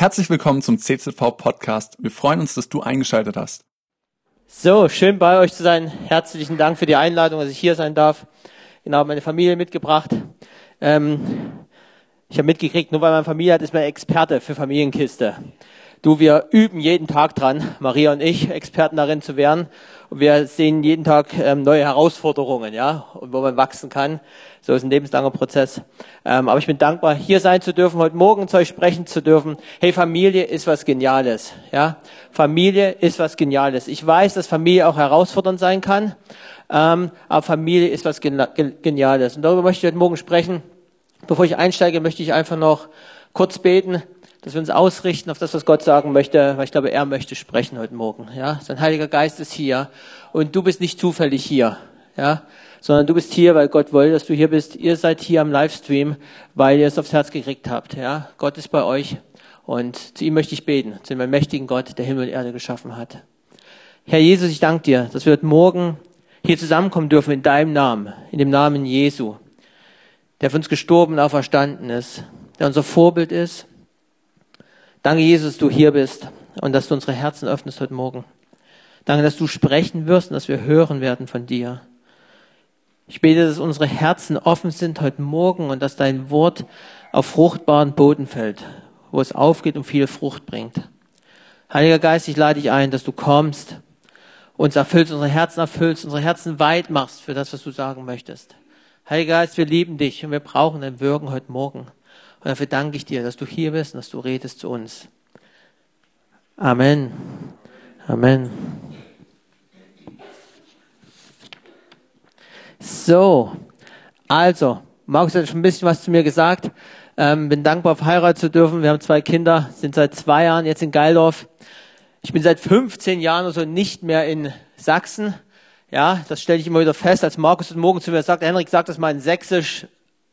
Herzlich willkommen zum CZV Podcast. Wir freuen uns, dass du eingeschaltet hast. So, schön bei euch zu sein. Herzlichen Dank für die Einladung, dass ich hier sein darf. Genau, meine Familie mitgebracht. Ähm, ich habe mitgekriegt, nur weil man Familie hat, ist man Experte für Familienkiste. Du, wir üben jeden Tag dran, Maria und ich, Experten darin zu werden. Und wir sehen jeden Tag ähm, neue Herausforderungen, ja, und wo man wachsen kann. So ist ein lebenslanger Prozess. Ähm, aber ich bin dankbar, hier sein zu dürfen, heute Morgen zu euch sprechen zu dürfen. Hey, Familie ist was Geniales, ja. Familie ist was Geniales. Ich weiß, dass Familie auch herausfordernd sein kann, ähm, aber Familie ist was Geniales. Und darüber möchte ich heute Morgen sprechen. Bevor ich einsteige, möchte ich einfach noch kurz beten dass wir uns ausrichten auf das, was Gott sagen möchte, weil ich glaube, er möchte sprechen heute Morgen. Ja, sein Heiliger Geist ist hier und du bist nicht zufällig hier, ja, sondern du bist hier, weil Gott wollte, dass du hier bist. Ihr seid hier am Livestream, weil ihr es aufs Herz gekriegt habt. Ja, Gott ist bei euch und zu ihm möchte ich beten, zu dem mächtigen Gott, der Himmel und Erde geschaffen hat. Herr Jesus, ich danke dir, dass wir heute Morgen hier zusammenkommen dürfen in deinem Namen, in dem Namen Jesu, der für uns gestorben und auferstanden ist, der unser Vorbild ist Danke, Jesus, dass du hier bist und dass du unsere Herzen öffnest heute Morgen. Danke, dass du sprechen wirst und dass wir hören werden von dir. Ich bete, dass unsere Herzen offen sind heute Morgen und dass dein Wort auf fruchtbaren Boden fällt, wo es aufgeht und viel Frucht bringt. Heiliger Geist, ich lade dich ein, dass du kommst, uns erfüllst, unsere Herzen erfüllst, unsere Herzen weit machst für das, was du sagen möchtest. Heiliger Geist, wir lieben dich und wir brauchen dein Wirken heute Morgen. Und dafür danke ich dir, dass du hier bist und dass du redest zu uns. Amen. Amen. So, also, Markus hat schon ein bisschen was zu mir gesagt. Ähm, bin dankbar, verheiratet zu dürfen. Wir haben zwei Kinder, sind seit zwei Jahren jetzt in Geildorf. Ich bin seit 15 Jahren oder so nicht mehr in Sachsen. Ja, das stelle ich immer wieder fest, als Markus heute Morgen zu mir sagt, Henrik, sag das mal in Sächsisch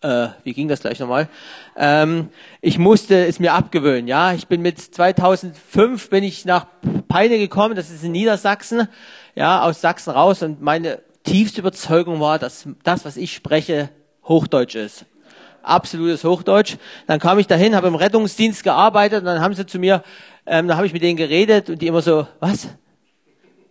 äh, wie ging das gleich nochmal? Ähm, ich musste es mir abgewöhnen. Ja, ich bin mit 2005 bin ich nach Peine gekommen. Das ist in Niedersachsen. Ja, aus Sachsen raus. Und meine tiefste Überzeugung war, dass das, was ich spreche, Hochdeutsch ist. Absolutes Hochdeutsch. Dann kam ich dahin, habe im Rettungsdienst gearbeitet und dann haben sie zu mir, ähm, da habe ich mit denen geredet und die immer so, was?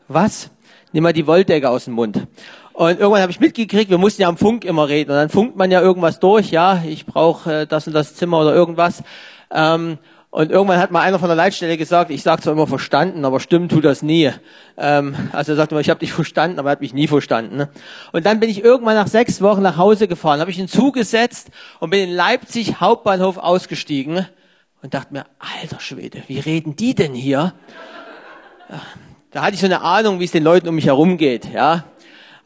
Was? Nimm mal die Wolldecke aus dem Mund. Und irgendwann habe ich mitgekriegt, wir mussten ja am Funk immer reden. Und dann funkt man ja irgendwas durch, ja, ich brauche äh, das und das Zimmer oder irgendwas. Ähm, und irgendwann hat mal einer von der Leitstelle gesagt, ich sage zwar immer verstanden, aber stimmen tut das nie. Ähm, also er sagt immer, ich habe dich verstanden, aber er hat mich nie verstanden. Ne? Und dann bin ich irgendwann nach sechs Wochen nach Hause gefahren, habe ich einen Zug gesetzt und bin in Leipzig Hauptbahnhof ausgestiegen und dachte mir, alter Schwede, wie reden die denn hier? Da hatte ich so eine Ahnung, wie es den Leuten um mich herum geht. Ja,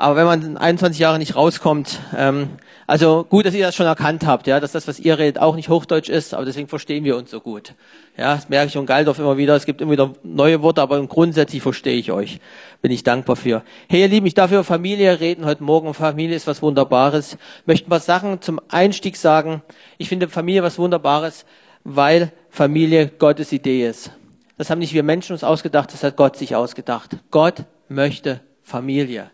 aber wenn man 21 Jahre nicht rauskommt, ähm, also gut, dass ihr das schon erkannt habt, ja, dass das, was ihr redet, auch nicht Hochdeutsch ist, aber deswegen verstehen wir uns so gut. Ja, das merke ich in Galdorf immer wieder. Es gibt immer wieder neue Worte, aber grundsätzlich verstehe ich euch. Bin ich dankbar für. Hey, ihr Lieben, ich darf über Familie reden heute Morgen. Familie ist was Wunderbares. Möchten paar Sachen zum Einstieg sagen. Ich finde Familie was Wunderbares, weil Familie Gottes Idee ist. Das haben nicht wir Menschen uns ausgedacht, das hat Gott sich ausgedacht. Gott möchte Familie.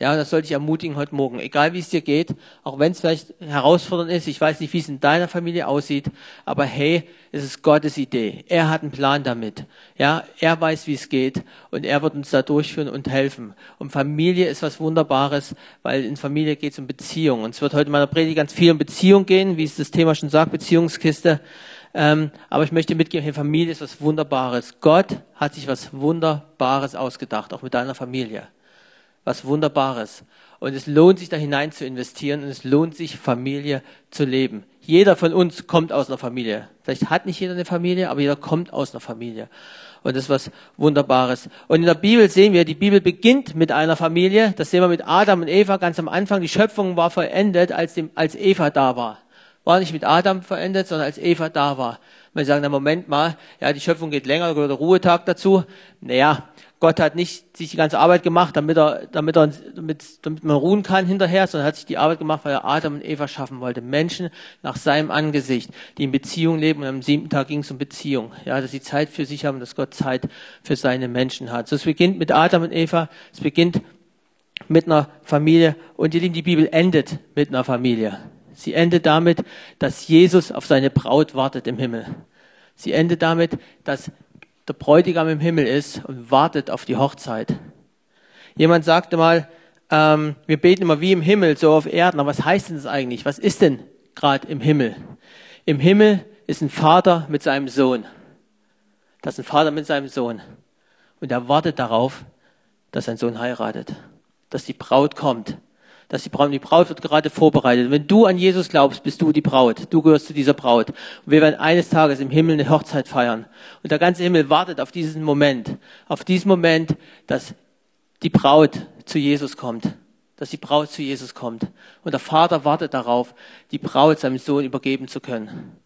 Ja, das sollte ich ermutigen heute Morgen. Egal wie es dir geht, auch wenn es vielleicht herausfordernd ist, ich weiß nicht, wie es in deiner Familie aussieht, aber hey, es ist Gottes Idee. Er hat einen Plan damit. Ja, er weiß, wie es geht und er wird uns da durchführen und helfen. Und Familie ist was Wunderbares, weil in Familie geht es um Beziehung. Und es wird heute in meiner Predigt ganz viel um Beziehung gehen, wie es das Thema schon sagt, Beziehungskiste. Ähm, aber ich möchte mitgeben, hey, Familie ist was Wunderbares. Gott hat sich was Wunderbares ausgedacht, auch mit deiner Familie was Wunderbares. Und es lohnt sich da hinein zu investieren und es lohnt sich, Familie zu leben. Jeder von uns kommt aus einer Familie. Vielleicht hat nicht jeder eine Familie, aber jeder kommt aus einer Familie. Und das ist was Wunderbares. Und in der Bibel sehen wir, die Bibel beginnt mit einer Familie. Das sehen wir mit Adam und Eva ganz am Anfang. Die Schöpfung war vollendet, als, dem, als Eva da war. War nicht mit Adam vollendet, sondern als Eva da war. Wir sagen, na Moment mal, ja, die Schöpfung geht länger, gehört der Ruhetag dazu. Naja, Gott hat nicht sich die ganze Arbeit gemacht, damit er, damit er, damit, damit man ruhen kann hinterher, sondern hat sich die Arbeit gemacht, weil er Adam und Eva schaffen wollte. Menschen nach seinem Angesicht, die in Beziehung leben. Und am siebten Tag ging es um Beziehung. Ja, dass sie Zeit für sich haben, dass Gott Zeit für seine Menschen hat. So, es beginnt mit Adam und Eva. Es beginnt mit einer Familie. Und ihr Lieben, die Bibel endet mit einer Familie. Sie endet damit, dass Jesus auf seine Braut wartet im Himmel. Sie endet damit, dass der Bräutigam im Himmel ist und wartet auf die Hochzeit. Jemand sagte mal, ähm, wir beten immer wie im Himmel, so auf Erden. Aber was heißt denn das eigentlich? Was ist denn gerade im Himmel? Im Himmel ist ein Vater mit seinem Sohn. Das ist ein Vater mit seinem Sohn. Und er wartet darauf, dass sein Sohn heiratet, dass die Braut kommt, dass die Braut, die Braut wird gerade vorbereitet. Wenn du an Jesus glaubst, bist du die Braut. Du gehörst zu dieser Braut. Und wir werden eines Tages im Himmel eine Hochzeit feiern. Und der ganze Himmel wartet auf diesen Moment, auf diesen Moment, dass die Braut zu Jesus kommt, dass die Braut zu Jesus kommt. Und der Vater wartet darauf, die Braut seinem Sohn übergeben zu können.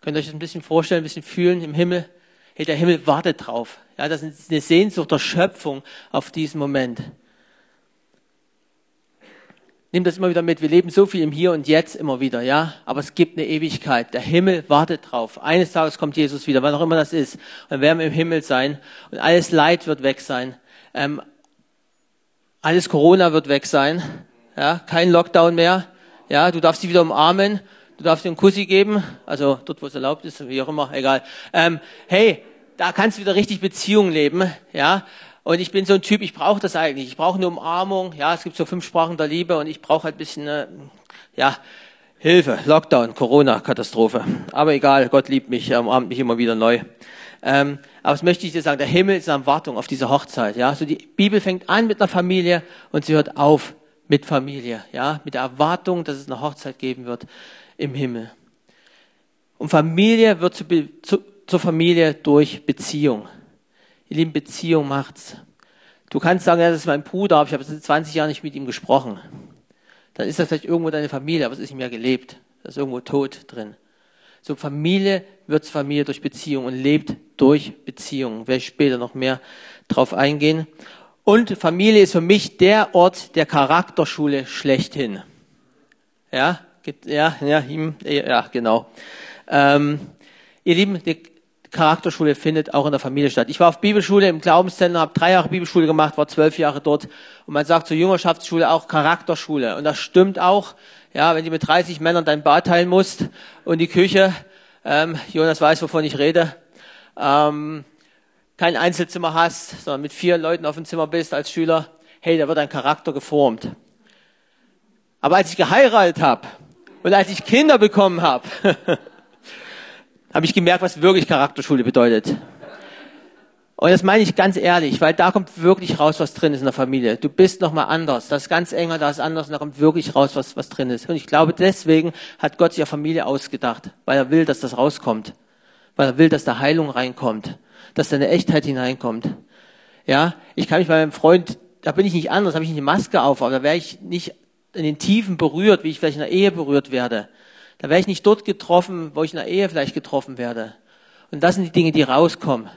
Könnt ihr euch das ein bisschen vorstellen, ein bisschen fühlen im Himmel? Hey, der Himmel wartet drauf. Ja, das ist eine Sehnsucht der Schöpfung auf diesen Moment. Nimm das immer wieder mit. Wir leben so viel im Hier und Jetzt immer wieder, ja. Aber es gibt eine Ewigkeit. Der Himmel wartet drauf. Eines Tages kommt Jesus wieder, wann auch immer das ist. Und dann werden wir im Himmel sein. Und alles Leid wird weg sein. Ähm, alles Corona wird weg sein. Ja, kein Lockdown mehr. Ja, du darfst sie wieder umarmen. Du darfst dir einen Kussi geben. Also dort, wo es erlaubt ist, wie auch immer, egal. Ähm, hey, da kannst du wieder richtig Beziehung leben. Ja, und ich bin so ein Typ, ich brauche das eigentlich. Ich brauche eine Umarmung. Ja, es gibt so fünf Sprachen der Liebe und ich brauche halt ein bisschen, äh, ja, Hilfe, Lockdown, Corona, Katastrophe. Aber egal, Gott liebt mich, er umarmt mich immer wieder neu. Ähm, aber was möchte ich dir sagen? Der Himmel ist in Wartung auf diese Hochzeit. Ja, so die Bibel fängt an mit einer Familie und sie hört auf mit Familie. Ja, mit der Erwartung, dass es eine Hochzeit geben wird im Himmel. Und Familie wird zu, zu, zur Familie durch Beziehung. Ihr Lieben, Beziehung macht's. Du kannst sagen, ja, das ist mein Bruder, aber ich habe seit 20 Jahren nicht mit ihm gesprochen. Dann ist das vielleicht irgendwo deine Familie, aber es ist nicht mehr gelebt. Da ist irgendwo tot drin. So Familie wird Familie durch Beziehung und lebt durch Beziehung. Werde ich später noch mehr drauf eingehen. Und Familie ist für mich der Ort der Charakterschule schlechthin. Ja, ja, ja, ja, genau. Ähm, ihr Lieben, Charakterschule findet auch in der Familie statt. Ich war auf Bibelschule im Glaubenszentrum, habe drei Jahre Bibelschule gemacht, war zwölf Jahre dort. Und man sagt zur Jüngerschaftsschule auch Charakterschule. Und das stimmt auch. Ja, wenn du mit 30 Männern dein Bad teilen musst und die Küche, ähm, Jonas weiß, wovon ich rede, ähm, kein Einzelzimmer hast, sondern mit vier Leuten auf dem Zimmer bist als Schüler, hey, da wird dein Charakter geformt. Aber als ich geheiratet habe und als ich Kinder bekommen habe, habe ich gemerkt, was wirklich Charakterschule bedeutet. Und das meine ich ganz ehrlich, weil da kommt wirklich raus, was drin ist in der Familie. Du bist nochmal anders. Das ist ganz enger, da ist anders und da kommt wirklich raus, was, was drin ist. Und ich glaube, deswegen hat Gott sich ja Familie ausgedacht, weil er will, dass das rauskommt. Weil er will, dass da Heilung reinkommt. Dass da eine Echtheit hineinkommt. Ja, ich kann mich bei meinem Freund, da bin ich nicht anders, habe ich nicht eine Maske auf, aber da wäre ich nicht in den Tiefen berührt, wie ich vielleicht in der Ehe berührt werde. Da wäre ich nicht dort getroffen, wo ich in der Ehe vielleicht getroffen werde. Und das sind die Dinge, die rauskommen.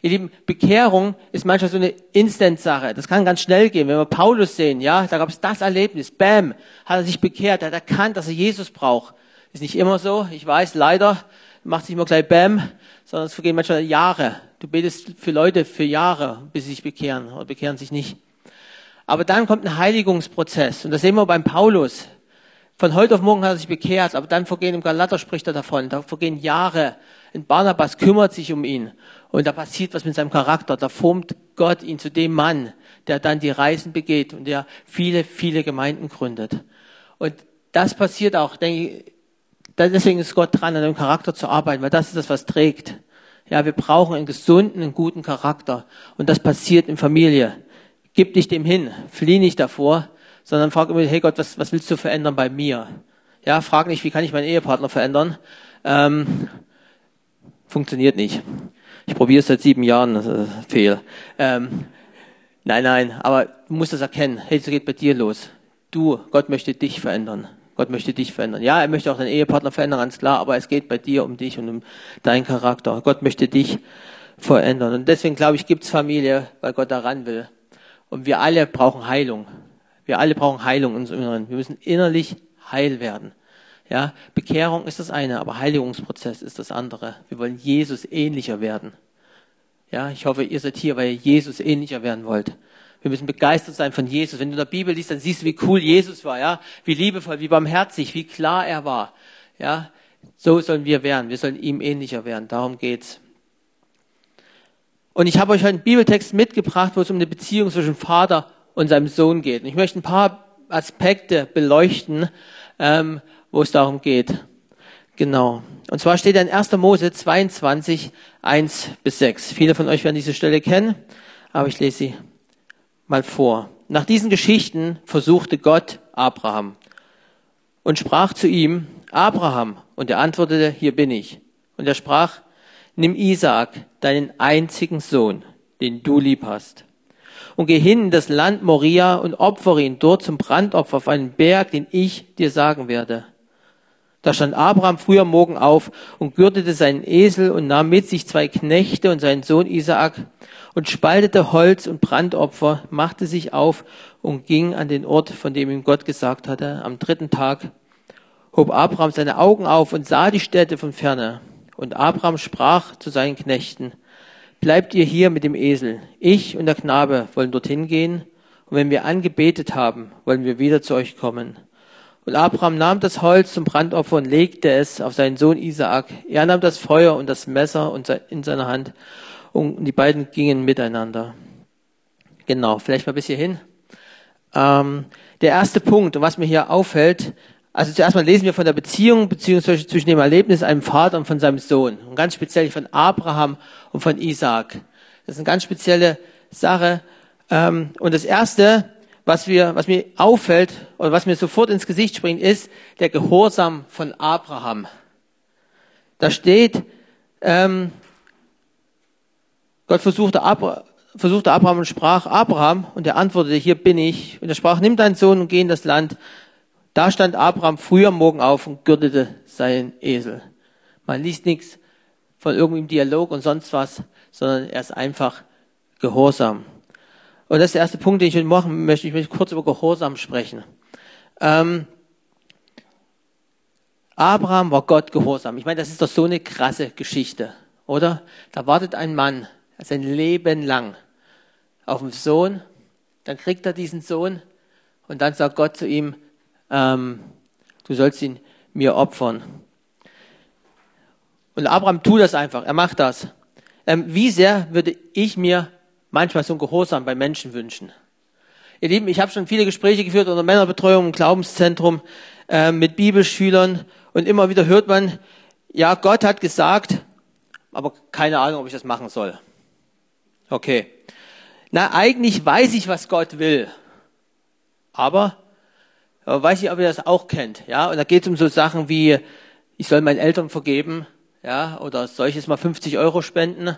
Ihr Lieben, Bekehrung ist manchmal so eine Instant-Sache. Das kann ganz schnell gehen. Wenn wir Paulus sehen, ja, da gab es das Erlebnis. Bam, hat er sich bekehrt, er hat erkannt, dass er Jesus braucht. Ist nicht immer so. Ich weiß, leider macht sich immer gleich Bam, sondern es vergehen manchmal Jahre. Du betest für Leute für Jahre, bis sie sich bekehren oder bekehren sich nicht. Aber dann kommt ein Heiligungsprozess. Und das sehen wir beim Paulus. Von heute auf morgen hat er sich bekehrt, aber dann vergehen, im Galater spricht er davon, da vergehen Jahre. Und Barnabas kümmert sich um ihn. Und da passiert was mit seinem Charakter. Da formt Gott ihn zu dem Mann, der dann die Reisen begeht und der viele, viele Gemeinden gründet. Und das passiert auch, denke ich, deswegen ist Gott dran, an dem Charakter zu arbeiten, weil das ist das, was trägt. Ja, wir brauchen einen gesunden, einen guten Charakter. Und das passiert in Familie. Gib dich dem hin. Flieh nicht davor sondern frag immer, hey Gott, was, was willst du verändern bei mir? Ja, frag nicht, wie kann ich meinen Ehepartner verändern? Ähm, funktioniert nicht. Ich probiere es seit sieben Jahren, das ist fehl. Ähm, nein, nein, aber du musst das erkennen. Hey, es geht bei dir los. Du, Gott möchte dich verändern. Gott möchte dich verändern. Ja, er möchte auch deinen Ehepartner verändern, ganz klar, aber es geht bei dir um dich und um deinen Charakter. Gott möchte dich verändern. Und deswegen glaube ich, gibt's Familie, weil Gott daran will. Und wir alle brauchen Heilung. Wir alle brauchen Heilung in unserem Inneren. Wir müssen innerlich heil werden. Ja, Bekehrung ist das eine, aber Heiligungsprozess ist das andere. Wir wollen Jesus ähnlicher werden. Ja, ich hoffe, ihr seid hier, weil ihr Jesus ähnlicher werden wollt. Wir müssen begeistert sein von Jesus. Wenn du in der Bibel liest, dann siehst du, wie cool Jesus war, ja, wie liebevoll, wie barmherzig, wie klar er war. Ja, So sollen wir werden. Wir sollen ihm ähnlicher werden. Darum geht's. Und ich habe euch einen Bibeltext mitgebracht, wo es um eine Beziehung zwischen Vater und seinem Sohn geht. Und ich möchte ein paar Aspekte beleuchten, ähm, wo es darum geht. Genau. Und zwar steht in 1. Mose 22, 1 bis 6. Viele von euch werden diese Stelle kennen, aber ich lese sie mal vor. Nach diesen Geschichten versuchte Gott Abraham und sprach zu ihm, Abraham, und er antwortete, hier bin ich. Und er sprach, nimm Isaak, deinen einzigen Sohn, den du lieb hast, und geh hin in das Land Moria und opfere ihn dort zum Brandopfer auf einen Berg, den ich dir sagen werde. Da stand Abraham früh am Morgen auf und gürtete seinen Esel und nahm mit sich zwei Knechte und seinen Sohn Isaak und spaltete Holz und Brandopfer, machte sich auf und ging an den Ort, von dem ihm Gott gesagt hatte. Am dritten Tag hob Abraham seine Augen auf und sah die Städte von ferne. Und Abraham sprach zu seinen Knechten, bleibt ihr hier mit dem Esel. Ich und der Knabe wollen dorthin gehen. Und wenn wir angebetet haben, wollen wir wieder zu euch kommen. Und Abraham nahm das Holz zum Brandopfer und legte es auf seinen Sohn Isaak. Er nahm das Feuer und das Messer in seiner Hand und die beiden gingen miteinander. Genau, vielleicht mal bis hierhin. Ähm, der erste Punkt, und was mir hier auffällt, also zuerst mal lesen wir von der Beziehung beziehungsweise zwischen dem Erlebnis einem Vater und von seinem Sohn. Und ganz speziell von Abraham und von Isaak. Das ist eine ganz spezielle Sache. Ähm, und das erste, was, wir, was mir auffällt oder was mir sofort ins Gesicht springt, ist der Gehorsam von Abraham. Da steht, ähm, Gott versuchte, Abra versuchte Abraham und sprach, Abraham, und er antwortete, hier bin ich. Und er sprach, nimm deinen Sohn und geh in das Land. Da stand Abraham früh am Morgen auf und gürtete seinen Esel. Man liest nichts von irgendeinem Dialog und sonst was, sondern er ist einfach gehorsam. Und das ist der erste Punkt, den ich heute machen möchte. Ich möchte kurz über Gehorsam sprechen. Ähm, Abraham war Gott gehorsam. Ich meine, das ist doch so eine krasse Geschichte, oder? Da wartet ein Mann sein Leben lang auf den Sohn. Dann kriegt er diesen Sohn und dann sagt Gott zu ihm, ähm, du sollst ihn mir opfern. Und Abraham tut das einfach, er macht das. Ähm, wie sehr würde ich mir manchmal so ein Gehorsam bei Menschen wünschen. Ihr Lieben, ich habe schon viele Gespräche geführt unter Männerbetreuung im Glaubenszentrum äh, mit Bibelschülern und immer wieder hört man, ja, Gott hat gesagt, aber keine Ahnung, ob ich das machen soll. Okay. Na, eigentlich weiß ich, was Gott will. Aber, weiß ich, ob ihr das auch kennt. Ja, und da geht es um so Sachen wie, ich soll meinen Eltern vergeben, ja, oder soll ich jetzt mal 50 Euro spenden?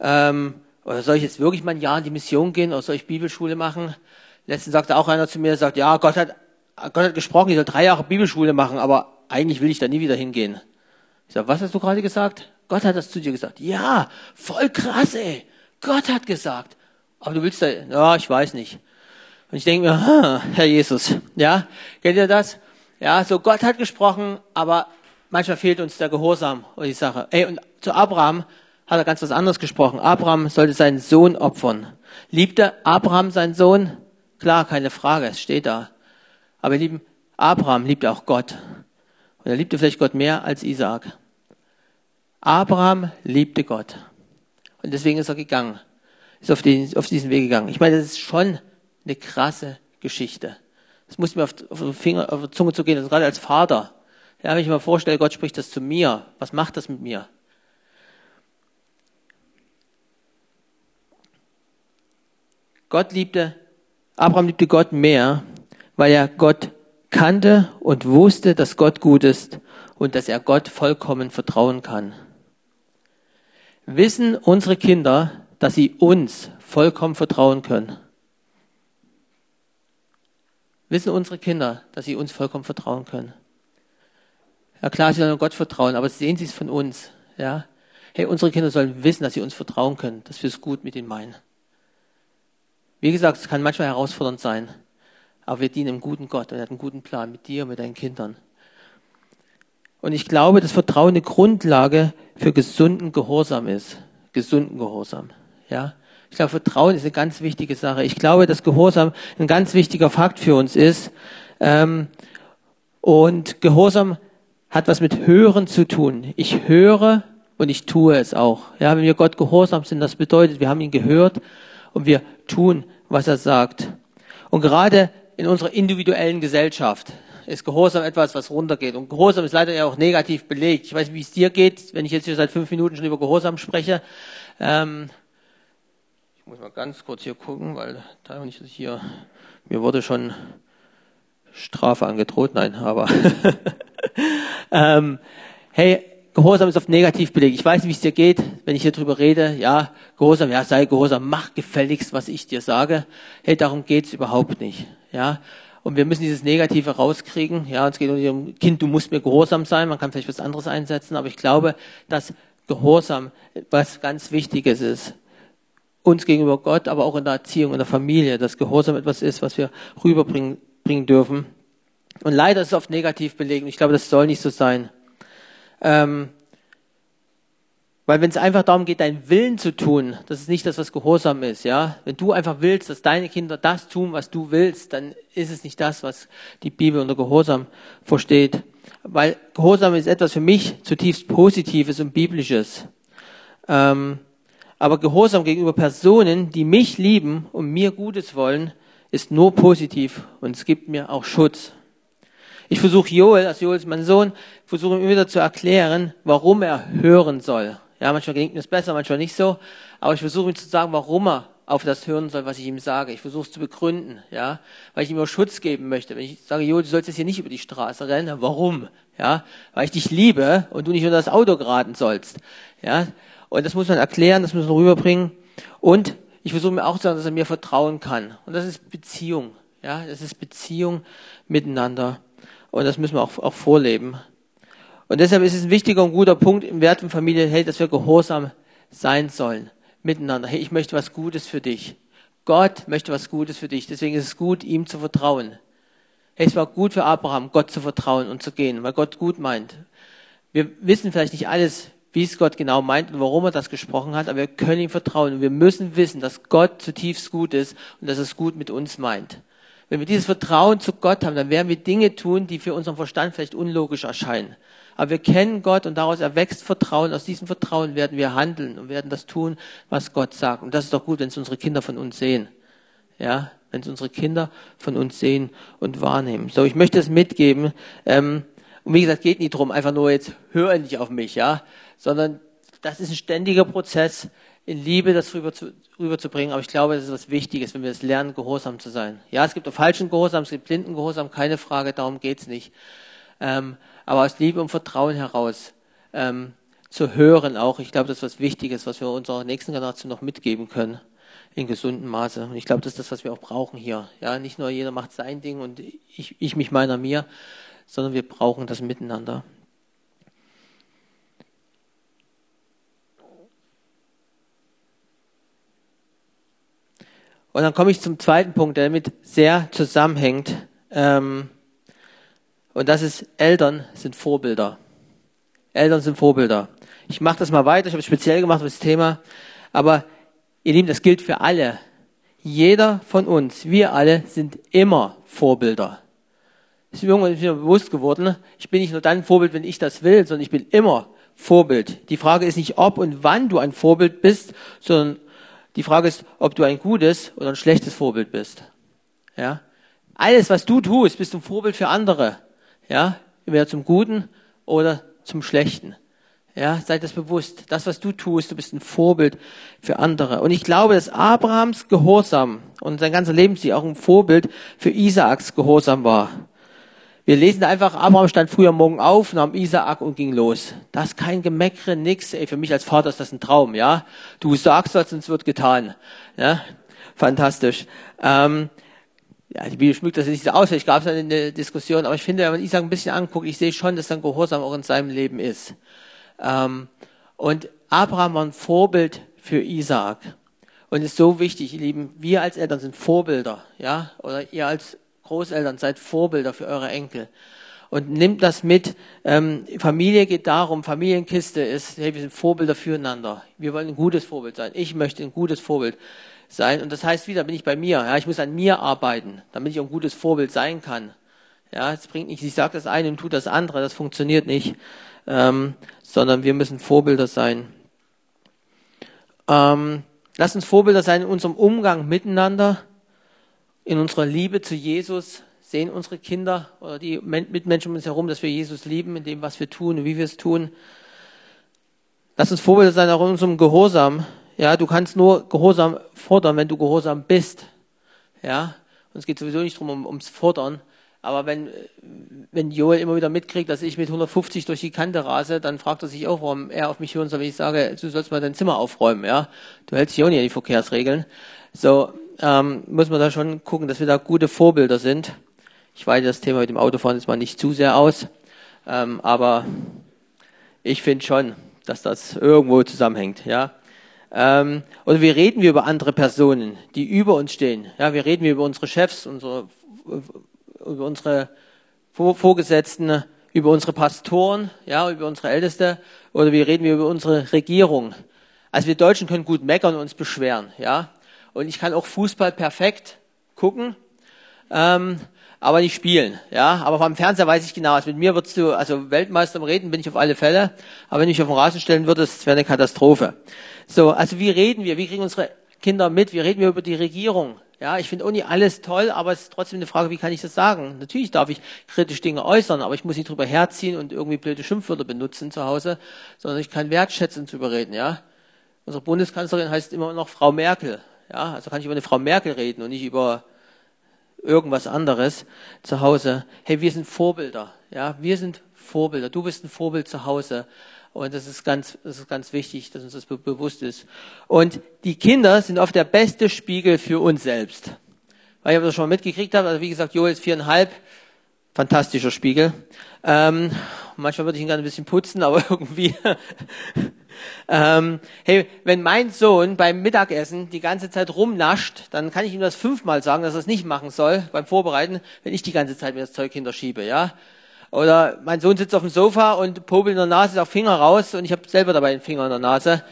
Ähm, oder soll ich jetzt wirklich mal ein Jahr in die Mission gehen oder soll ich Bibelschule machen? Letztens sagte auch einer zu mir, sagt, ja, Gott hat, Gott hat gesprochen, ich soll drei Jahre Bibelschule machen, aber eigentlich will ich da nie wieder hingehen. Ich sag, was hast du gerade gesagt? Gott hat das zu dir gesagt. Ja, voll krass, ey. Gott hat gesagt. Aber du willst da, ja, ich weiß nicht. Und ich denke mir, hm, Herr Jesus, ja, kennt ihr das? Ja, so Gott hat gesprochen, aber manchmal fehlt uns der Gehorsam und die Sache. Ey, und zu Abraham hat er ganz was anderes gesprochen. Abraham sollte seinen Sohn opfern. Liebte Abraham seinen Sohn? Klar, keine Frage, es steht da. Aber lieben, Abraham liebte auch Gott. Und er liebte vielleicht Gott mehr als Isaak. Abraham liebte Gott. Und deswegen ist er gegangen. Ist auf, den, auf diesen Weg gegangen. Ich meine, das ist schon eine krasse Geschichte. Das muss mir auf, auf, Finger, auf die Zunge zu gehen, also gerade als Vater. Ja, wenn ich mir vorstelle, Gott spricht das zu mir. Was macht das mit mir? Gott liebte, Abraham liebte Gott mehr, weil er Gott kannte und wusste, dass Gott gut ist und dass er Gott vollkommen vertrauen kann. Wissen unsere Kinder, dass sie uns vollkommen vertrauen können? Wissen unsere Kinder, dass sie uns vollkommen vertrauen können? Ja klar, sie sollen Gott vertrauen, aber sehen sie es von uns, ja? Hey, unsere Kinder sollen wissen, dass sie uns vertrauen können, dass wir es gut mit ihnen meinen. Wie gesagt, es kann manchmal herausfordernd sein, aber wir dienen einem guten Gott und er hat einen guten Plan mit dir und mit deinen Kindern. Und ich glaube, dass Vertrauen eine Grundlage für gesunden Gehorsam ist. Gesunden Gehorsam. Ja. Ich glaube, Vertrauen ist eine ganz wichtige Sache. Ich glaube, dass Gehorsam ein ganz wichtiger Fakt für uns ist. Ähm, und Gehorsam hat was mit Hören zu tun. Ich höre und ich tue es auch. Ja, wenn wir Gott gehorsam sind, das bedeutet, wir haben ihn gehört und wir tun, was er sagt. Und gerade in unserer individuellen Gesellschaft ist Gehorsam etwas, was runtergeht. Und Gehorsam ist leider ja auch negativ belegt. Ich weiß nicht, wie es dir geht, wenn ich jetzt hier seit fünf Minuten schon über Gehorsam spreche. Ähm, muss mal ganz kurz hier gucken, weil da nicht hier, mir wurde schon Strafe angedroht. Nein, aber ähm, hey, Gehorsam ist oft negativ belegt. Ich weiß nicht, wie es dir geht, wenn ich hier drüber rede. Ja, Gehorsam, ja, sei Gehorsam, mach gefälligst, was ich dir sage. Hey, darum geht's überhaupt nicht. Ja, und wir müssen dieses Negative rauskriegen. Ja, es geht um Kind, du musst mir gehorsam sein. Man kann vielleicht was anderes einsetzen, aber ich glaube, dass Gehorsam was ganz Wichtiges ist. Uns gegenüber Gott, aber auch in der Erziehung, in der Familie, dass Gehorsam etwas ist, was wir rüberbringen bringen dürfen. Und leider ist es oft negativ belegt. Ich glaube, das soll nicht so sein. Ähm, weil wenn es einfach darum geht, deinen Willen zu tun, das ist nicht das, was Gehorsam ist, ja. Wenn du einfach willst, dass deine Kinder das tun, was du willst, dann ist es nicht das, was die Bibel unter Gehorsam versteht. Weil Gehorsam ist etwas für mich zutiefst Positives und Biblisches. Ähm, aber Gehorsam gegenüber Personen, die mich lieben und mir Gutes wollen, ist nur positiv und es gibt mir auch Schutz. Ich versuche Joel, also Joel ist mein Sohn, versuche ihm wieder zu erklären, warum er hören soll. Ja, manchmal gelingt mir das besser, manchmal nicht so. Aber ich versuche ihm zu sagen, warum er auf das hören soll, was ich ihm sage. Ich versuche es zu begründen, ja, weil ich ihm auch Schutz geben möchte. Wenn ich sage, Joel, du sollst jetzt hier nicht über die Straße rennen, warum? Ja, weil ich dich liebe und du nicht unter das Auto geraten sollst. Ja, und das muss man erklären, das muss man rüberbringen. Und ich versuche mir auch zu sagen, dass er mir vertrauen kann. Und das ist Beziehung. Ja, das ist Beziehung miteinander. Und das müssen wir auch, auch vorleben. Und deshalb ist es ein wichtiger und guter Punkt im Wert von Familie, dass wir gehorsam sein sollen miteinander. Hey, ich möchte was Gutes für dich. Gott möchte was Gutes für dich. Deswegen ist es gut, ihm zu vertrauen. Hey, es war gut für Abraham, Gott zu vertrauen und zu gehen, weil Gott gut meint. Wir wissen vielleicht nicht alles, wie es Gott genau meint und warum er das gesprochen hat, aber wir können ihm vertrauen und wir müssen wissen, dass Gott zutiefst gut ist und dass es gut mit uns meint. Wenn wir dieses Vertrauen zu Gott haben, dann werden wir Dinge tun, die für unseren Verstand vielleicht unlogisch erscheinen. Aber wir kennen Gott und daraus erwächst Vertrauen. Aus diesem Vertrauen werden wir handeln und werden das tun, was Gott sagt. Und das ist doch gut, wenn es unsere Kinder von uns sehen. Ja, wenn es unsere Kinder von uns sehen und wahrnehmen. So, ich möchte es mitgeben. Ähm, und wie gesagt, geht nicht drum, einfach nur jetzt hör nicht auf mich, ja, sondern das ist ein ständiger Prozess, in Liebe das rüber zu, rüberzubringen. Aber ich glaube, das ist was Wichtiges, wenn wir es lernen, gehorsam zu sein. Ja, es gibt auch falschen Gehorsam, es gibt blinden Gehorsam, keine Frage, darum geht's nicht. Ähm, aber aus Liebe und Vertrauen heraus ähm, zu hören auch. Ich glaube, das ist was Wichtiges, was wir unserer nächsten Generation noch mitgeben können in gesundem Maße. Und ich glaube, das ist das, was wir auch brauchen hier. Ja, nicht nur jeder macht sein Ding und ich, ich mich meiner mir, sondern wir brauchen das miteinander. Und dann komme ich zum zweiten Punkt, der damit sehr zusammenhängt. Ähm, und das ist, Eltern sind Vorbilder. Eltern sind Vorbilder. Ich mache das mal weiter, ich habe es speziell gemacht das Thema. Aber ihr Lieben, das gilt für alle. Jeder von uns, wir alle sind immer Vorbilder. Ist mir irgendwann bewusst geworden. Ich bin nicht nur dann Vorbild, wenn ich das will, sondern ich bin immer Vorbild. Die Frage ist nicht, ob und wann du ein Vorbild bist, sondern die Frage ist, ob du ein gutes oder ein schlechtes Vorbild bist. Ja? Alles, was du tust, bist du ein Vorbild für andere. Ja? Entweder zum Guten oder zum Schlechten. Ja, seid das bewusst. Das, was du tust, du bist ein Vorbild für andere. Und ich glaube, dass Abrahams Gehorsam und sein ganzer Lebensstil auch ein Vorbild für Isaaks Gehorsam war. Wir lesen einfach, Abraham stand früher morgen auf, nahm Isaak und ging los. Das ist kein Gemeckere, nix. Ey, für mich als Vater ist das ein Traum, ja. Du sagst was und es wird getan. Ja, fantastisch. Ähm, ja, die Bibel schmückt das nicht so aus, ich gab es eine Diskussion, aber ich finde, wenn man Isaac ein bisschen anguckt, ich sehe schon, dass dann Gehorsam auch in seinem Leben ist. Ähm, und Abraham war ein Vorbild für Isaac. Und ist so wichtig, ihr Lieben, wir als Eltern sind Vorbilder, ja, oder ihr als Großeltern, seid Vorbilder für eure Enkel. Und nimmt das mit. Ähm, Familie geht darum, Familienkiste ist, hey, wir sind Vorbilder füreinander. Wir wollen ein gutes Vorbild sein. Ich möchte ein gutes Vorbild sein. Und das heißt wieder, bin ich bei mir. Ja, ich muss an mir arbeiten, damit ich ein gutes Vorbild sein kann. Ja, es bringt nicht, ich sage das eine und tu das andere, das funktioniert nicht, ähm, sondern wir müssen Vorbilder sein. Ähm, lass uns Vorbilder sein in unserem Umgang miteinander, in unserer Liebe zu Jesus. Sehen unsere Kinder oder die Mitmenschen um uns herum, dass wir Jesus lieben in dem, was wir tun und wie wir es tun. Lass uns Vorbilder sein auch in unserem Gehorsam. Ja, du kannst nur Gehorsam fordern, wenn du Gehorsam bist. Ja, und es geht sowieso nicht darum, um, ums Fordern. Aber wenn, wenn Joel immer wieder mitkriegt, dass ich mit 150 durch die Kante rase, dann fragt er sich auch, warum er auf mich hören soll, wenn ich sage, du sollst mal dein Zimmer aufräumen, ja. Du hältst dich auch nicht an die Verkehrsregeln. So, ähm, muss man da schon gucken, dass wir da gute Vorbilder sind. Ich weite das Thema mit dem Autofahren jetzt mal nicht zu sehr aus. Ähm, aber ich finde schon, dass das irgendwo zusammenhängt, ja. Ähm, oder wie reden wir über andere Personen, die über uns stehen? Ja, wie reden wir über unsere Chefs, unsere, über unsere Vorgesetzten, über unsere Pastoren, ja, über unsere Älteste, oder wie reden wir über unsere Regierung? Also wir Deutschen können gut meckern und uns beschweren, ja. Und ich kann auch Fußball perfekt gucken, ähm, aber nicht spielen, ja. Aber vom Fernseher weiß ich genau, also mit mir würdest du, also Weltmeister im Reden bin ich auf alle Fälle, aber wenn ich auf den Rasen stellen würde, das wäre eine Katastrophe. So, also wie reden wir? Wie kriegen unsere Kinder mit? Wie reden wir über die Regierung? Ja, ich finde nicht alles toll, aber es ist trotzdem eine Frage, wie kann ich das sagen? Natürlich darf ich kritisch Dinge äußern, aber ich muss nicht drüber herziehen und irgendwie blöde Schimpfwörter benutzen zu Hause, sondern ich kann wertschätzend drüber reden, ja. Unsere Bundeskanzlerin heißt immer noch Frau Merkel, ja. Also kann ich über eine Frau Merkel reden und nicht über irgendwas anderes zu Hause. Hey, wir sind Vorbilder, ja. Wir sind Vorbilder. Du bist ein Vorbild zu Hause. Und das ist ganz, das ist ganz wichtig, dass uns das be bewusst ist. Und die Kinder sind oft der beste Spiegel für uns selbst. Weil ich das schon mal mitgekriegt habe, also wie gesagt, Joel ist viereinhalb, fantastischer Spiegel. Ähm, manchmal würde ich ihn gerne ein bisschen putzen, aber irgendwie. Ähm, hey, wenn mein Sohn beim Mittagessen die ganze Zeit rumnascht, dann kann ich ihm das fünfmal sagen, dass er es nicht machen soll beim Vorbereiten, wenn ich die ganze Zeit mir das Zeug hinterschiebe, ja. Oder mein Sohn sitzt auf dem Sofa und popelt in der Nase, sagt Finger raus und ich habe selber dabei einen Finger in der Nase.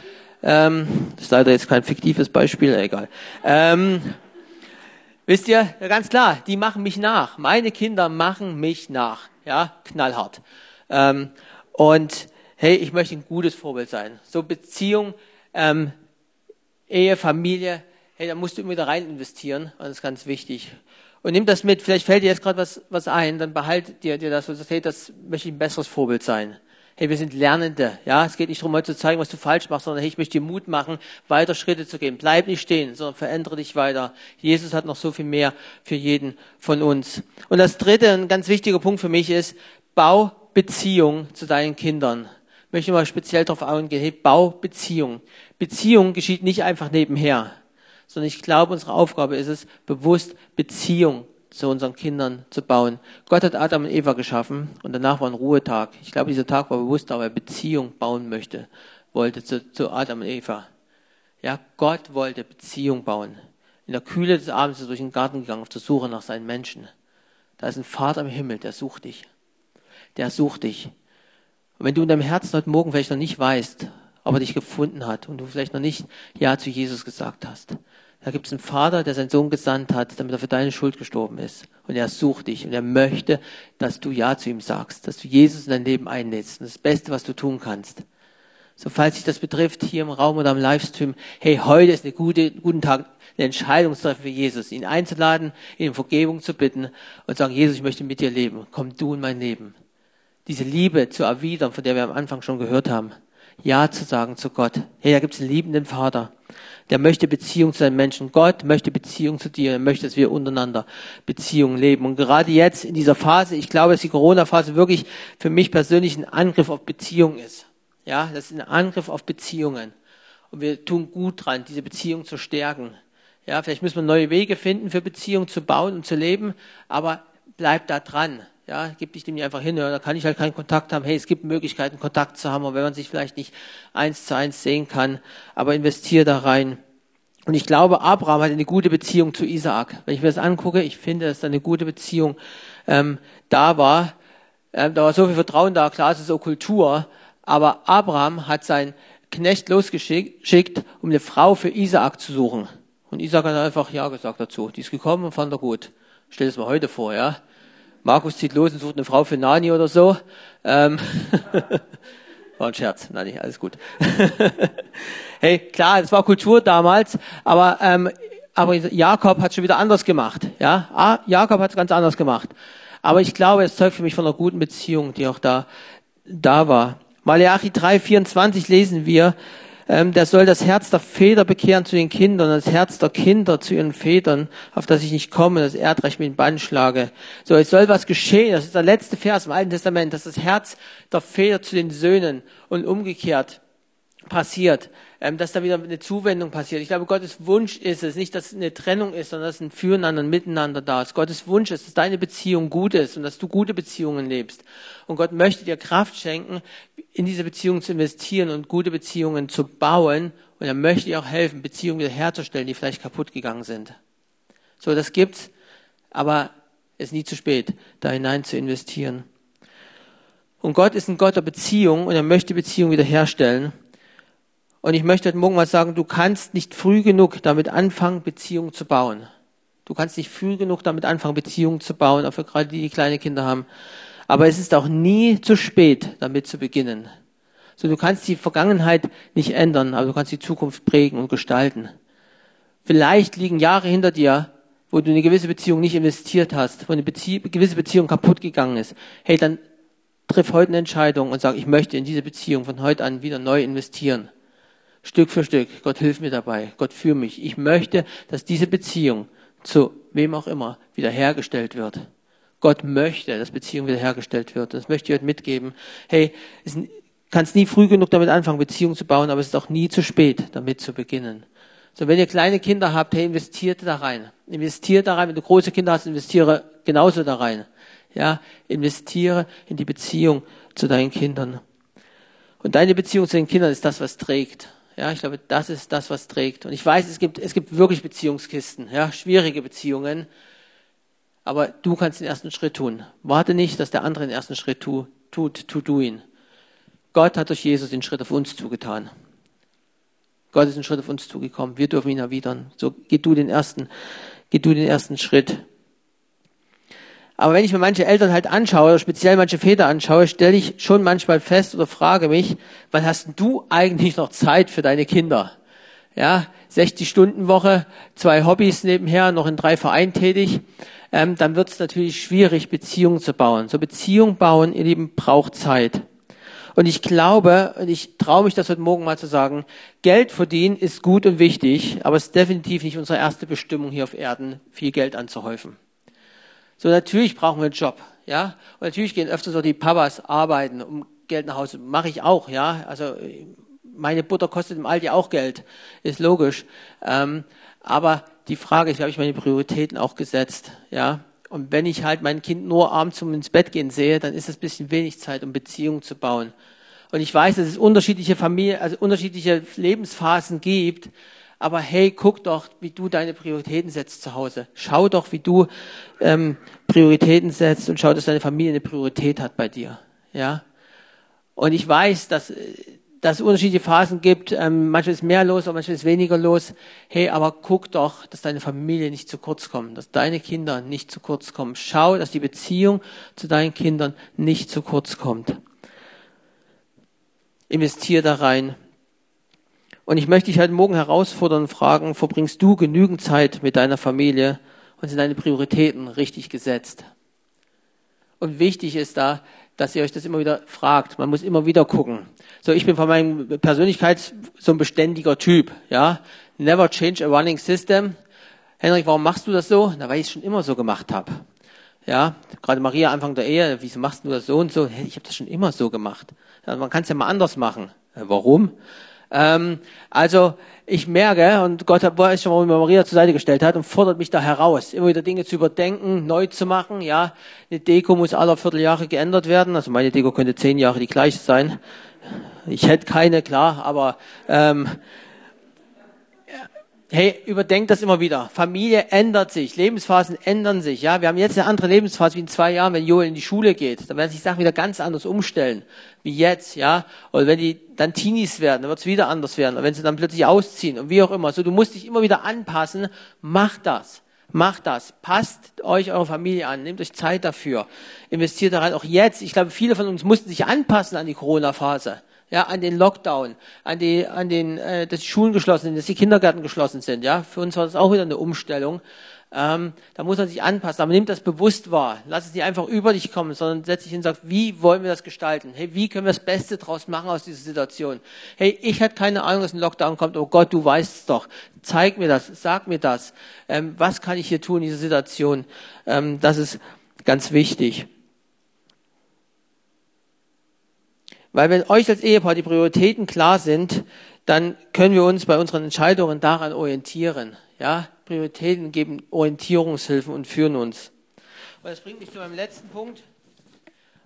Ähm, das ist leider jetzt kein fiktives Beispiel, egal. Ähm, wisst ihr, ganz klar, die machen mich nach. Meine Kinder machen mich nach. Ja, knallhart. Ähm, und hey, ich möchte ein gutes Vorbild sein. So Beziehung, ähm, Ehe, Familie, hey, da musst du immer wieder rein investieren. Und das ist ganz wichtig und nimm das mit. Vielleicht fällt dir jetzt gerade was, was ein, dann behalt dir, dir das und sagst, hey, das möchte ich ein besseres Vorbild sein. Hey, wir sind Lernende. Ja, es geht nicht darum, heute zu zeigen, was du falsch machst, sondern hey, ich möchte dir Mut machen, weiter Schritte zu gehen. Bleib nicht stehen, sondern verändere dich weiter. Jesus hat noch so viel mehr für jeden von uns. Und das dritte, ein ganz wichtiger Punkt für mich ist, bau Beziehung zu deinen Kindern. Ich möchte mal speziell darauf eingehen, bau Beziehung. Beziehung geschieht nicht einfach nebenher sondern ich glaube, unsere Aufgabe ist es, bewusst Beziehung zu unseren Kindern zu bauen. Gott hat Adam und Eva geschaffen und danach war ein Ruhetag. Ich glaube, dieser Tag war bewusst, er Beziehung bauen möchte, wollte zu, zu Adam und Eva. Ja, Gott wollte Beziehung bauen. In der Kühle des Abends ist er durch den Garten gegangen auf der Suche nach seinen Menschen. Da ist ein Vater im Himmel, der sucht dich. Der sucht dich. Und wenn du in deinem Herzen heute Morgen vielleicht noch nicht weißt, ob er dich gefunden hat und du vielleicht noch nicht Ja zu Jesus gesagt hast, da gibt es einen Vater, der seinen Sohn gesandt hat, damit er für deine Schuld gestorben ist. Und er sucht dich und er möchte, dass du Ja zu ihm sagst, dass du Jesus in dein Leben einlädst. das ist das Beste, was du tun kannst. So, falls sich das betrifft, hier im Raum oder am Livestream, hey, heute ist ein gute, guten Tag, eine Entscheidung zu treffen für Jesus, ihn einzuladen, ihn um Vergebung zu bitten und sagen, Jesus, ich möchte mit dir leben. Komm du in mein Leben. Diese Liebe zu erwidern, von der wir am Anfang schon gehört haben. Ja zu sagen zu Gott. Hey, da gibt es einen liebenden Vater der möchte Beziehung zu seinen Menschen. Gott möchte Beziehung zu dir. Er möchte, dass wir untereinander Beziehungen leben. Und gerade jetzt in dieser Phase, ich glaube, dass die Corona-Phase wirklich für mich persönlich ein Angriff auf Beziehung ist. Ja, das ist ein Angriff auf Beziehungen. Und wir tun gut dran, diese Beziehung zu stärken. Ja, vielleicht müssen wir neue Wege finden, für Beziehungen zu bauen und zu leben, aber bleib da dran. Ja, gib dich dem nicht einfach hin, da kann ich halt keinen Kontakt haben. Hey, es gibt Möglichkeiten, Kontakt zu haben, aber wenn man sich vielleicht nicht eins zu eins sehen kann, aber investiere da rein. Und ich glaube, Abraham hat eine gute Beziehung zu Isaak. Wenn ich mir das angucke, ich finde, dass da eine gute Beziehung ähm, da war. Ähm, da war so viel Vertrauen da, klar, es ist so Kultur. Aber Abraham hat seinen Knecht losgeschickt, um eine Frau für Isaak zu suchen. Und Isaak hat einfach Ja gesagt dazu. Die ist gekommen und fand er gut. Stell es mal heute vor, ja Markus zieht los und sucht eine Frau für Nani oder so. Ähm war ein Scherz, Nani, alles gut. hey, klar, das war Kultur damals, aber, ähm, aber Jakob hat schon wieder anders gemacht. Ja, ah, Jakob hat es ganz anders gemacht. Aber ich glaube, es zeugt für mich von einer guten Beziehung, die auch da, da war. Malachi 3, 24 lesen wir, ähm, der soll das Herz der Väter bekehren zu den Kindern, das Herz der Kinder zu ihren Vätern, auf das ich nicht komme, das Erdrecht mit den Bann schlage. So, es soll was geschehen. Das ist der letzte Vers im Alten Testament, dass das Herz der Väter zu den Söhnen und umgekehrt passiert, ähm, dass da wieder eine Zuwendung passiert. Ich glaube, Gottes Wunsch ist es, nicht, dass es eine Trennung ist, sondern dass ein Füreinander und Miteinander da ist. Gottes Wunsch ist, dass deine Beziehung gut ist und dass du gute Beziehungen lebst. Und Gott möchte dir Kraft schenken, in diese Beziehung zu investieren und gute Beziehungen zu bauen. Und er möchte dir auch helfen, Beziehungen wiederherzustellen, die vielleicht kaputt gegangen sind. So, das gibt's, aber es ist nie zu spät, da hinein zu investieren. Und Gott ist ein Gott der Beziehung und er möchte Beziehung wiederherstellen. Und ich möchte heute Morgen mal sagen, du kannst nicht früh genug damit anfangen, Beziehungen zu bauen. Du kannst nicht früh genug damit anfangen, Beziehungen zu bauen, auch für gerade die, die kleine Kinder haben. Aber es ist auch nie zu spät, damit zu beginnen. So, du kannst die Vergangenheit nicht ändern, aber du kannst die Zukunft prägen und gestalten. Vielleicht liegen Jahre hinter dir, wo du eine gewisse Beziehung nicht investiert hast, wo eine Bezie gewisse Beziehung kaputt gegangen ist. Hey, dann triff heute eine Entscheidung und sag, ich möchte in diese Beziehung von heute an wieder neu investieren. Stück für Stück. Gott hilf mir dabei. Gott führe mich. Ich möchte, dass diese Beziehung zu wem auch immer wiederhergestellt wird. Gott möchte, dass Beziehung wiederhergestellt wird. Das möchte ich heute mitgeben. Hey, es kannst nie früh genug damit anfangen, Beziehungen zu bauen, aber es ist auch nie zu spät, damit zu beginnen. So, wenn ihr kleine Kinder habt, hey, investiert da rein. Investiert da rein. Wenn du große Kinder hast, investiere genauso da rein. Ja, investiere in die Beziehung zu deinen Kindern. Und deine Beziehung zu den Kindern ist das, was trägt. Ja, ich glaube, das ist das, was trägt. Und ich weiß, es gibt, es gibt wirklich Beziehungskisten, ja, schwierige Beziehungen. Aber du kannst den ersten Schritt tun. Warte nicht, dass der andere den ersten Schritt tu, tut, tu du ihn. Gott hat durch Jesus den Schritt auf uns zugetan. Gott ist den Schritt auf uns zugekommen. Wir dürfen ihn erwidern. So, geh du den ersten, geh du den ersten Schritt. Aber wenn ich mir manche Eltern halt anschaue, oder speziell manche Väter anschaue, stelle ich schon manchmal fest oder frage mich, wann hast du eigentlich noch Zeit für deine Kinder? Ja, 60 Stunden Woche, zwei Hobbys nebenher, noch in drei Vereinen tätig. Ähm, dann wird es natürlich schwierig, Beziehungen zu bauen. So Beziehung bauen, ihr Lieben, braucht Zeit. Und ich glaube, und ich traue mich das heute Morgen mal zu sagen, Geld verdienen ist gut und wichtig, aber es ist definitiv nicht unsere erste Bestimmung hier auf Erden, viel Geld anzuhäufen. So, natürlich brauchen wir einen Job, ja. Und natürlich gehen öfter so die Papas arbeiten, um Geld nach Hause. Mache ich auch, ja. Also, meine Butter kostet im Aldi auch Geld. Ist logisch. Ähm, aber die Frage ist, wie habe ich meine Prioritäten auch gesetzt, ja. Und wenn ich halt mein Kind nur abends um ins Bett gehen sehe, dann ist das ein bisschen wenig Zeit, um Beziehungen zu bauen. Und ich weiß, dass es unterschiedliche Familien, also unterschiedliche Lebensphasen gibt. Aber hey, guck doch, wie du deine Prioritäten setzt zu Hause. Schau doch, wie du ähm, Prioritäten setzt und schau, dass deine Familie eine Priorität hat bei dir. Ja. Und ich weiß, dass dass es unterschiedliche Phasen gibt. Ähm, manchmal ist mehr los, manchmal ist weniger los. Hey, aber guck doch, dass deine Familie nicht zu kurz kommt, dass deine Kinder nicht zu kurz kommen. Schau, dass die Beziehung zu deinen Kindern nicht zu kurz kommt. Investier da rein. Und ich möchte dich heute Morgen herausfordern und fragen, verbringst du genügend Zeit mit deiner Familie und sind deine Prioritäten richtig gesetzt? Und wichtig ist da, dass ihr euch das immer wieder fragt. Man muss immer wieder gucken. So, ich bin von meinem Persönlichkeit so ein beständiger Typ, ja. Never change a running system. Henrik, warum machst du das so? Na, weil ich es schon immer so gemacht habe. Ja, gerade Maria Anfang der Ehe, wieso machst du das so und so? Hey, ich habe das schon immer so gemacht. Ja, man kann es ja mal anders machen. Warum? Ähm, also ich merke, und Gott hat, weiß schon, warum er Maria zur Seite gestellt hat und fordert mich da heraus, immer wieder Dinge zu überdenken, neu zu machen. Ja, eine Deko muss alle Vierteljahre geändert werden. Also meine Deko könnte zehn Jahre die gleiche sein. Ich hätte keine, klar, aber ähm, Hey, überdenkt das immer wieder. Familie ändert sich, Lebensphasen ändern sich. Ja, wir haben jetzt eine andere Lebensphase wie in zwei Jahren, wenn Joel in die Schule geht. Dann werden sich Sachen wieder ganz anders umstellen wie jetzt. Ja, oder wenn die dann Teenies werden, dann wird es wieder anders werden. Und wenn sie dann plötzlich ausziehen und wie auch immer. So, du musst dich immer wieder anpassen. Mach das. Macht das. Passt euch eure Familie an. Nehmt euch Zeit dafür. Investiert daran auch jetzt. Ich glaube, viele von uns mussten sich anpassen an die Corona-Phase. Ja, an den Lockdown, an die, an den, äh, dass die Schulen geschlossen sind, dass die Kindergärten geschlossen sind. Ja, für uns war das auch wieder eine Umstellung. Ähm, da muss man sich anpassen, aber nimmt das bewusst wahr. Lass es nicht einfach über dich kommen, sondern setz dich hin und sag, wie wollen wir das gestalten? Hey, wie können wir das Beste draus machen aus dieser Situation? Hey, ich hatte keine Ahnung, dass ein Lockdown kommt. Oh Gott, du weißt es doch. Zeig mir das, sag mir das. Ähm, was kann ich hier tun in dieser Situation? Ähm, das ist ganz wichtig. Weil wenn euch als Ehepaar die Prioritäten klar sind, dann können wir uns bei unseren Entscheidungen daran orientieren. Ja, Prioritäten geben Orientierungshilfen und führen uns. Und das bringt mich zu meinem letzten Punkt.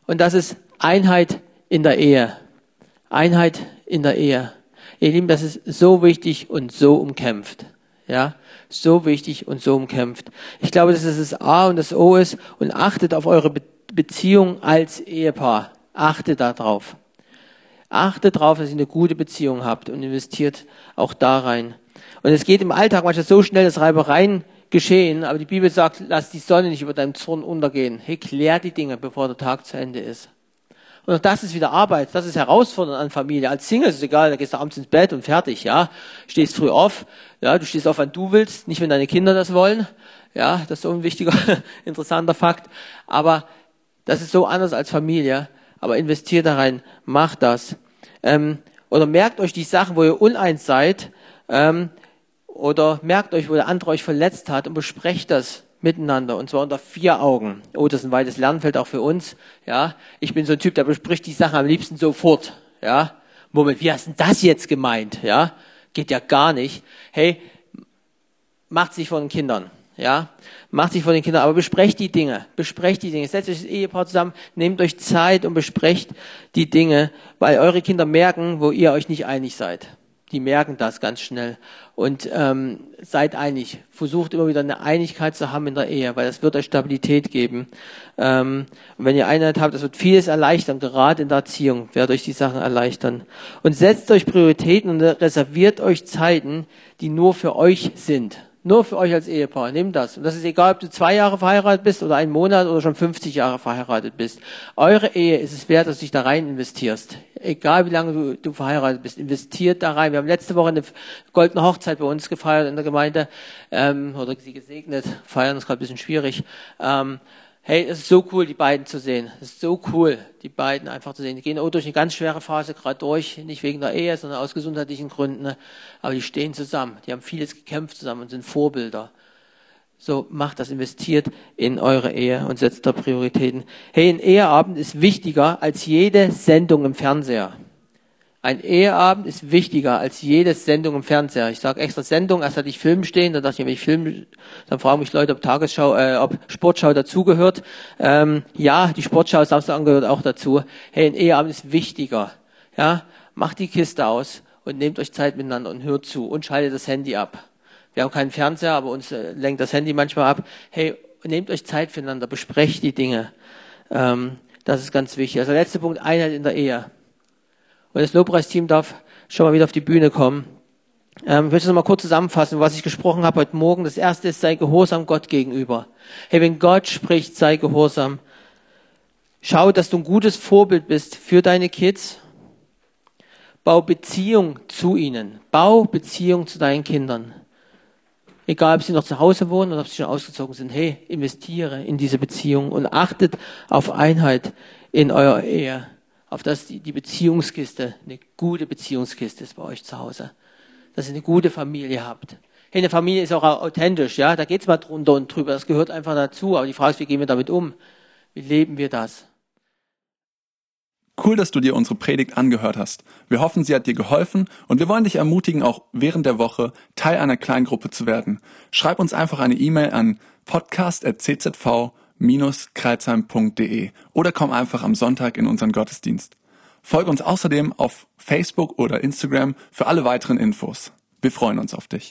Und das ist Einheit in der Ehe. Einheit in der Ehe. Ihr Lieben, das ist so wichtig und so umkämpft. Ja, so wichtig und so umkämpft. Ich glaube, dass es das A und das O ist und achtet auf eure Beziehung als Ehepaar. Achtet darauf. Achtet darauf, dass ihr eine gute Beziehung habt und investiert auch da rein. Und es geht im Alltag manchmal so schnell, dass Reibereien geschehen, aber die Bibel sagt, lass die Sonne nicht über deinem Zorn untergehen. Hey, klär die Dinge, bevor der Tag zu Ende ist. Und auch das ist wieder Arbeit, das ist herausfordernd an Familie. Als Single ist es egal, da gehst du abends ins Bett und fertig, ja. Stehst früh auf, ja, du stehst auf, wann du willst, nicht wenn deine Kinder das wollen. Ja, das ist so ein wichtiger, interessanter Fakt. Aber das ist so anders als Familie. Aber investiert da rein, macht das. Ähm, oder merkt euch die Sachen, wo ihr uneins seid, ähm, oder merkt euch, wo der andere euch verletzt hat und besprecht das miteinander und zwar unter vier Augen. Oh, das ist ein weites Lernfeld auch für uns. Ja, ich bin so ein Typ, der bespricht die Sachen am liebsten sofort. Ja, Moment, wie hast du das jetzt gemeint? Ja, geht ja gar nicht. Hey, macht sich von den Kindern. Ja, macht sich von den Kindern, aber besprecht die Dinge, besprecht die Dinge. Setzt euch das Ehepaar zusammen, nehmt euch Zeit und besprecht die Dinge, weil eure Kinder merken, wo ihr euch nicht einig seid die merken das ganz schnell. Und ähm, seid einig. Versucht immer wieder eine Einigkeit zu haben in der Ehe, weil das wird euch Stabilität geben. Ähm, und wenn ihr Einheit habt, das wird vieles erleichtern, gerade in der Erziehung, wird euch die Sachen erleichtern. Und setzt euch Prioritäten und reserviert euch Zeiten, die nur für euch sind. Nur für euch als Ehepaar. Nehmt das. Und das ist egal, ob du zwei Jahre verheiratet bist oder einen Monat oder schon 50 Jahre verheiratet bist. Eure Ehe ist es wert, dass du dich da rein investierst. Egal wie lange du, du verheiratet bist, investiert da rein. Wir haben letzte Woche eine goldene Hochzeit bei uns gefeiert in der Gemeinde ähm, oder sie gesegnet. Feiern ist gerade ein bisschen schwierig. Ähm, hey, es ist so cool, die beiden zu sehen. Es ist so cool, die beiden einfach zu sehen. Die gehen auch durch eine ganz schwere Phase gerade durch, nicht wegen der Ehe, sondern aus gesundheitlichen Gründen. Aber die stehen zusammen. Die haben vieles gekämpft zusammen und sind Vorbilder. So, macht das, investiert in eure Ehe und setzt da Prioritäten. Hey, ein Eheabend ist wichtiger als jede Sendung im Fernseher. Ein Eheabend ist wichtiger als jede Sendung im Fernseher. Ich sage extra Sendung, erst hatte ich Film stehen, dann dachte ich, wenn ich Film, dann fragen mich Leute, ob Tagesschau, äh, ob Sportschau dazugehört. Ähm, ja, die Sportschau Samstag gehört auch dazu. Hey, ein Eheabend ist wichtiger. Ja, macht die Kiste aus und nehmt euch Zeit miteinander und hört zu und schaltet das Handy ab. Wir haben keinen Fernseher, aber uns äh, lenkt das Handy manchmal ab. Hey, nehmt euch Zeit füreinander, besprecht die Dinge. Ähm, das ist ganz wichtig. Also der letzte Punkt, Einheit in der Ehe. Und das Lobpreisteam darf schon mal wieder auf die Bühne kommen. Ähm, ich möchte es mal kurz zusammenfassen, was ich gesprochen habe heute Morgen. Das erste ist, sei gehorsam Gott gegenüber. Hey, wenn Gott spricht, sei gehorsam. Schau, dass du ein gutes Vorbild bist für deine Kids. Bau Beziehung zu ihnen. Bau Beziehung zu deinen Kindern. Egal, ob sie noch zu Hause wohnen oder ob sie schon ausgezogen sind. Hey, investiere in diese Beziehung und achtet auf Einheit in eurer Ehe auf dass die Beziehungskiste eine gute Beziehungskiste ist bei euch zu Hause. Dass ihr eine gute Familie habt. Hey, eine Familie ist auch authentisch, ja. Da geht's mal drunter und drüber. Das gehört einfach dazu. Aber die Frage ist, wie gehen wir damit um? Wie leben wir das? Cool, dass du dir unsere Predigt angehört hast. Wir hoffen, sie hat dir geholfen und wir wollen dich ermutigen, auch während der Woche Teil einer Kleingruppe zu werden. Schreib uns einfach eine E-Mail an podcast.czv kreuzheim.de oder komm einfach am Sonntag in unseren Gottesdienst. Folge uns außerdem auf Facebook oder Instagram für alle weiteren Infos. Wir freuen uns auf dich.